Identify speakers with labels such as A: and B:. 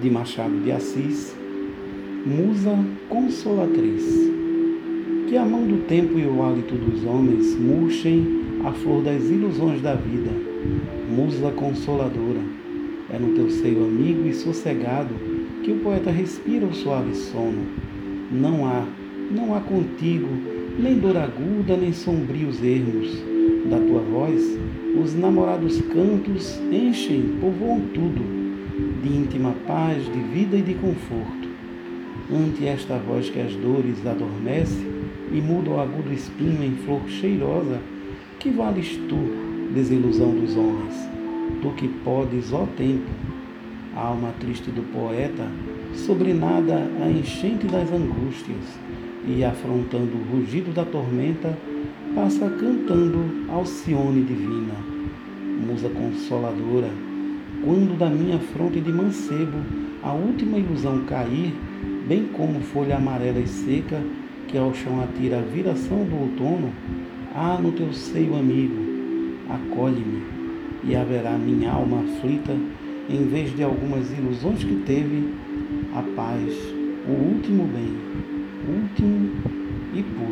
A: de Machado de Assis, Musa Consolatriz. Que a mão do tempo e o hálito dos homens murchem a flor das ilusões da vida. Musa Consoladora, é no teu seio amigo e sossegado que o poeta respira o suave sono. Não há, não há contigo nem dor aguda, nem sombrios ermos. Da tua voz, os namorados cantos enchem, povoam tudo de íntima paz, de vida e de conforto. Ante esta voz que as dores adormece e muda o agudo espinho em flor cheirosa, que vales tu, desilusão dos homens? Tu que podes, ó tempo, a alma triste do poeta, sobre nada a enchente das angústias, e afrontando o rugido da tormenta, passa cantando Alcione divina, musa consoladora, quando da minha fronte de mancebo a última ilusão cair, bem como folha amarela e seca que ao chão atira a viração do outono, ah, no teu seio amigo, acolhe-me e haverá minha alma aflita, em vez de algumas ilusões que teve, a paz, o último bem, último e puro.